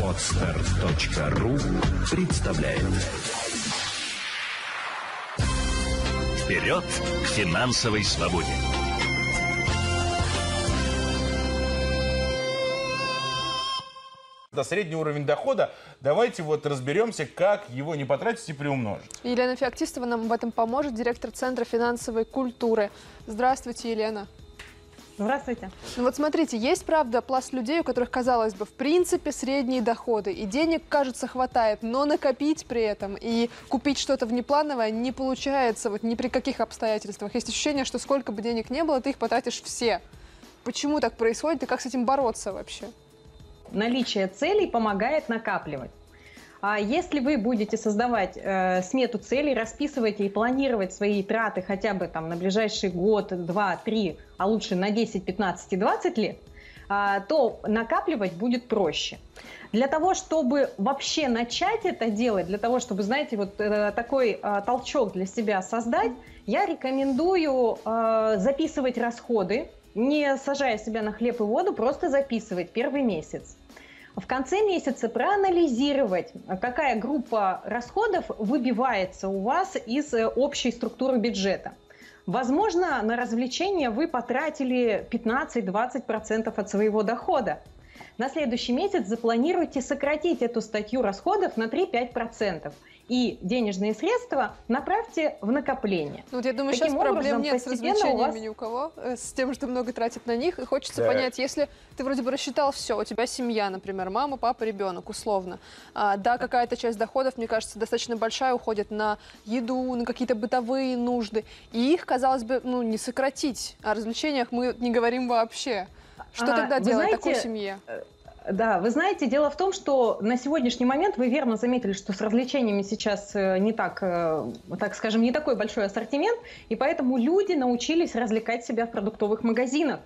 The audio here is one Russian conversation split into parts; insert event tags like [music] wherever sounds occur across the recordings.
Отстар.ру представляет Вперед к финансовой свободе! до средний уровень дохода. Давайте вот разберемся, как его не потратить и приумножить. Елена Феоктистова нам в этом поможет, директор Центра финансовой культуры. Здравствуйте, Елена. Здравствуйте. Ну вот смотрите, есть, правда, пласт людей, у которых, казалось бы, в принципе, средние доходы, и денег, кажется, хватает, но накопить при этом и купить что-то внеплановое не получается вот ни при каких обстоятельствах. Есть ощущение, что сколько бы денег не было, ты их потратишь все. Почему так происходит и как с этим бороться вообще? Наличие целей помогает накапливать. А если вы будете создавать э, смету целей, расписывать и планировать свои траты хотя бы там на ближайший год, два, три, а лучше на 10, 15 и 20 лет, э, то накапливать будет проще. Для того, чтобы вообще начать это делать, для того, чтобы, знаете, вот э, такой э, толчок для себя создать, я рекомендую э, записывать расходы, не сажая себя на хлеб и воду, просто записывать первый месяц в конце месяца проанализировать, какая группа расходов выбивается у вас из э, общей структуры бюджета. Возможно, на развлечения вы потратили 15-20% от своего дохода. На следующий месяц запланируйте сократить эту статью расходов на 3-5% и денежные средства направьте в накопление. Ну, вот я думаю, Таким сейчас проблем нет с развлечениями вас... ни у кого, э, с тем, что много тратит на них. И хочется да. понять, если ты вроде бы рассчитал все, у тебя семья, например, мама, папа, ребенок, условно. А, да, какая-то часть доходов, мне кажется, достаточно большая, уходит на еду, на какие-то бытовые нужды. И их, казалось бы, ну, не сократить. О развлечениях мы не говорим вообще. Что а, тогда делать знаете, такой семье? Да, вы знаете, дело в том, что на сегодняшний момент вы верно заметили, что с развлечениями сейчас э, не так, э, так скажем, не такой большой ассортимент, и поэтому люди научились развлекать себя в продуктовых магазинах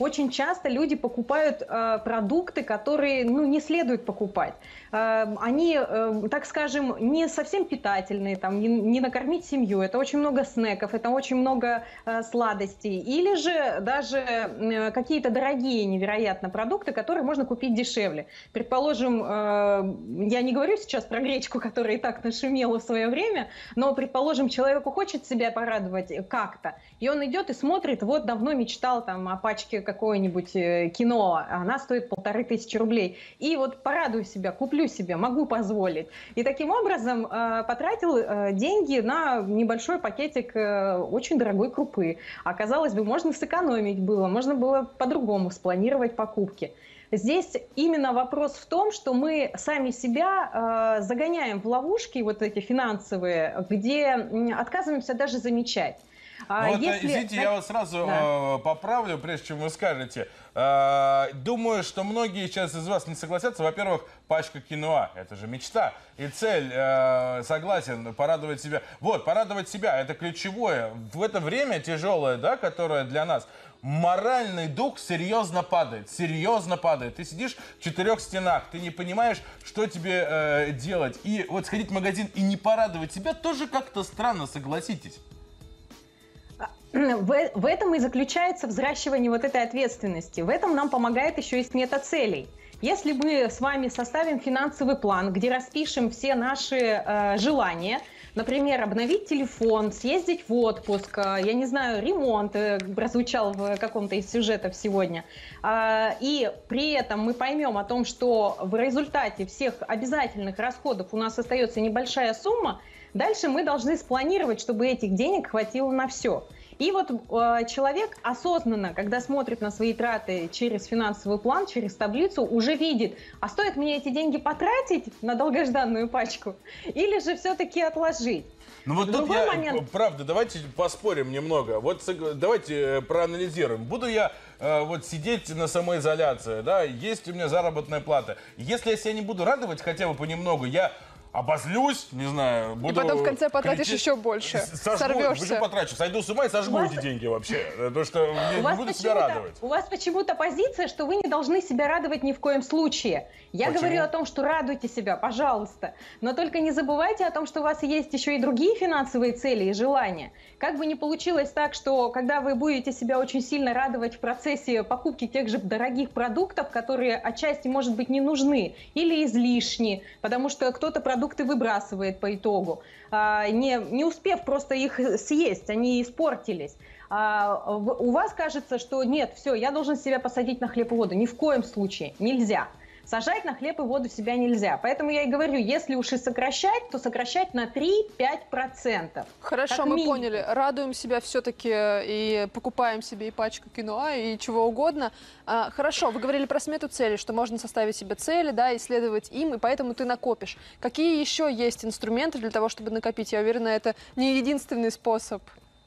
очень часто люди покупают э, продукты, которые ну, не следует покупать. Э, они, э, так скажем, не совсем питательные, там, не, не накормить семью. Это очень много снеков, это очень много э, сладостей. Или же даже э, какие-то дорогие невероятно продукты, которые можно купить дешевле. Предположим, э, я не говорю сейчас про гречку, которая и так нашумела в свое время, но, предположим, человеку хочет себя порадовать как-то, и он идет и смотрит, вот давно мечтал там о пачке какое-нибудь э, кино, она стоит полторы тысячи рублей. И вот порадую себя, куплю себе, могу позволить. И таким образом э, потратил э, деньги на небольшой пакетик очень дорогой крупы. А казалось бы, можно сэкономить было, можно было по-другому спланировать покупки. Здесь именно вопрос в том, что мы сами себя э, загоняем в ловушки вот эти финансовые, где отказываемся даже замечать. А ну, вот, если... Извините, я вас сразу да. э, поправлю, прежде чем вы скажете. Э, думаю, что многие сейчас из вас не согласятся. Во-первых, пачка киноа – это же мечта. И цель, э, согласен, порадовать себя. Вот, порадовать себя – это ключевое. В это время тяжелое, да, которое для нас, моральный дух серьезно падает, серьезно падает. Ты сидишь в четырех стенах, ты не понимаешь, что тебе э, делать. И вот сходить в магазин и не порадовать себя тоже как-то странно, согласитесь. В, в этом и заключается взращивание вот этой ответственности. В этом нам помогает еще и смета целей. Если мы с вами составим финансовый план, где распишем все наши э, желания, например, обновить телефон, съездить в отпуск, э, я не знаю, ремонт э, прозвучал в каком-то из сюжетов сегодня, э, и при этом мы поймем о том, что в результате всех обязательных расходов у нас остается небольшая сумма, дальше мы должны спланировать, чтобы этих денег хватило на все. И вот э, человек осознанно, когда смотрит на свои траты через финансовый план, через таблицу, уже видит, а стоит мне эти деньги потратить на долгожданную пачку или же все-таки отложить. Ну вот тут я, момент... правда, давайте поспорим немного. Вот давайте э, проанализируем. Буду я э, вот сидеть на самоизоляции, да, есть у меня заработная плата. Если я себя не буду радовать хотя бы понемногу, я обозлюсь, не знаю, буду... И потом в конце потратишь кричать, еще больше, сожгу, сорвешься. потрачу, сойду с ума и сожгу вас... эти деньги вообще, то что не, не буду себя радовать. У вас почему-то позиция, что вы не должны себя радовать ни в коем случае. Я Почему? говорю о том, что радуйте себя, пожалуйста. Но только не забывайте о том, что у вас есть еще и другие финансовые цели и желания. Как бы ни получилось так, что когда вы будете себя очень сильно радовать в процессе покупки тех же дорогих продуктов, которые отчасти, может быть, не нужны или излишни, потому что кто-то продукты выбрасывает по итогу, а, не, не успев просто их съесть, они испортились а, у вас кажется, что нет, все, я должен себя посадить на хлеб и воду. Ни в коем случае нельзя. Сажать на хлеб и воду себя нельзя. Поэтому я и говорю, если уж и сокращать, то сокращать на 3-5%. Хорошо, мы минимум. поняли. Радуем себя все-таки и покупаем себе и пачку киноа, и чего угодно. А, хорошо, вы говорили про смету цели, что можно составить себе цели, да, исследовать им, и поэтому ты накопишь. Какие еще есть инструменты для того, чтобы накопить? Я уверена, это не единственный способ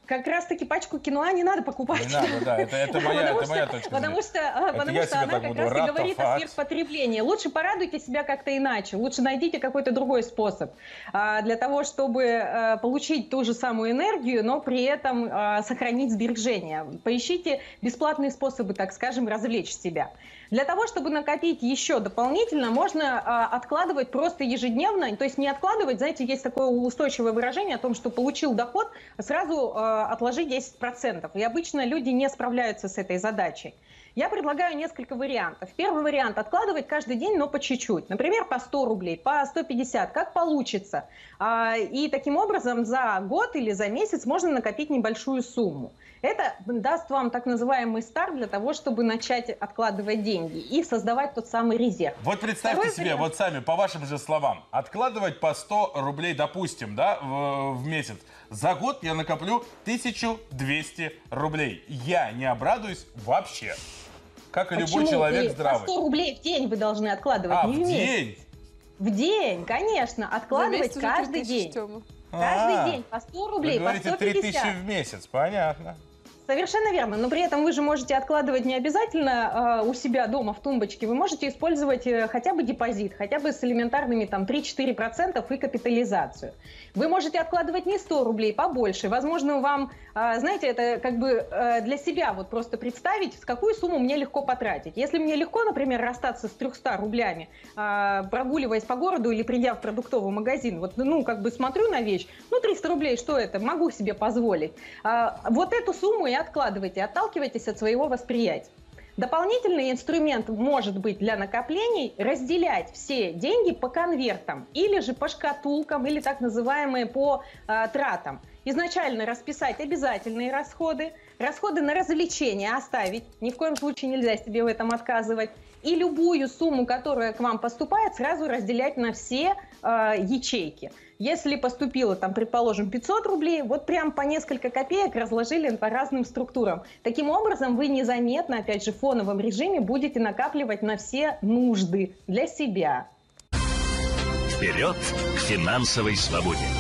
как раз-таки пачку киноа не надо покупать. Не надо, да, это, это, [laughs] моя, это моя точка Потому что, это потому что она как раз и говорит о сверхпотреблении. Лучше порадуйте себя как-то иначе, лучше найдите какой-то другой способ а, для того, чтобы а, получить ту же самую энергию, но при этом а, сохранить сбережения. Поищите бесплатные способы, так скажем, развлечь себя. Для того, чтобы накопить еще дополнительно, можно а, откладывать просто ежедневно, то есть не откладывать, знаете, есть такое устойчивое выражение о том, что получил доход, сразу а, отложи 10%. И обычно люди не справляются с этой задачей. Я предлагаю несколько вариантов. Первый вариант – откладывать каждый день, но по чуть-чуть. Например, по 100 рублей, по 150, как получится. А, и таким образом за год или за месяц можно накопить небольшую сумму. Это даст вам так называемый старт для того, чтобы начать откладывать деньги и создавать тот самый резерв. Вот представьте Второй себе, вариант... вот сами, по вашим же словам, откладывать по 100 рублей, допустим, да, в, в месяц. За год я накоплю 1200 рублей. Я не обрадуюсь вообще. Как и Почему? любой человек вы здравый. По 100 рублей в день вы должны откладывать, а, не в, в день? В день, конечно. Откладывать каждый день. Каждый а, день по 100 рублей, вы говорите, по 150. 3000 в месяц, понятно. Совершенно верно, но при этом вы же можете откладывать не обязательно э, у себя дома в тумбочке, вы можете использовать э, хотя бы депозит, хотя бы с элементарными там 3-4% и капитализацию. Вы можете откладывать не 100 рублей, побольше. Возможно, вам, э, знаете, это как бы э, для себя вот просто представить, с какую сумму мне легко потратить. Если мне легко, например, расстаться с 300 рублями, э, прогуливаясь по городу или придя в продуктовый магазин, вот, ну, как бы смотрю на вещь, ну, 300 рублей, что это, могу себе позволить. Э, вот эту сумму и откладывайте, отталкивайтесь от своего восприятия. Дополнительный инструмент может быть для накоплений разделять все деньги по конвертам или же по шкатулкам или так называемые по э, тратам. Изначально расписать обязательные расходы, расходы на развлечения оставить, ни в коем случае нельзя себе в этом отказывать, и любую сумму, которая к вам поступает, сразу разделять на все э, ячейки. Если поступило, там, предположим, 500 рублей, вот прям по несколько копеек разложили по разным структурам. Таким образом, вы незаметно, опять же, в фоновом режиме будете накапливать на все нужды для себя. Вперед к финансовой свободе!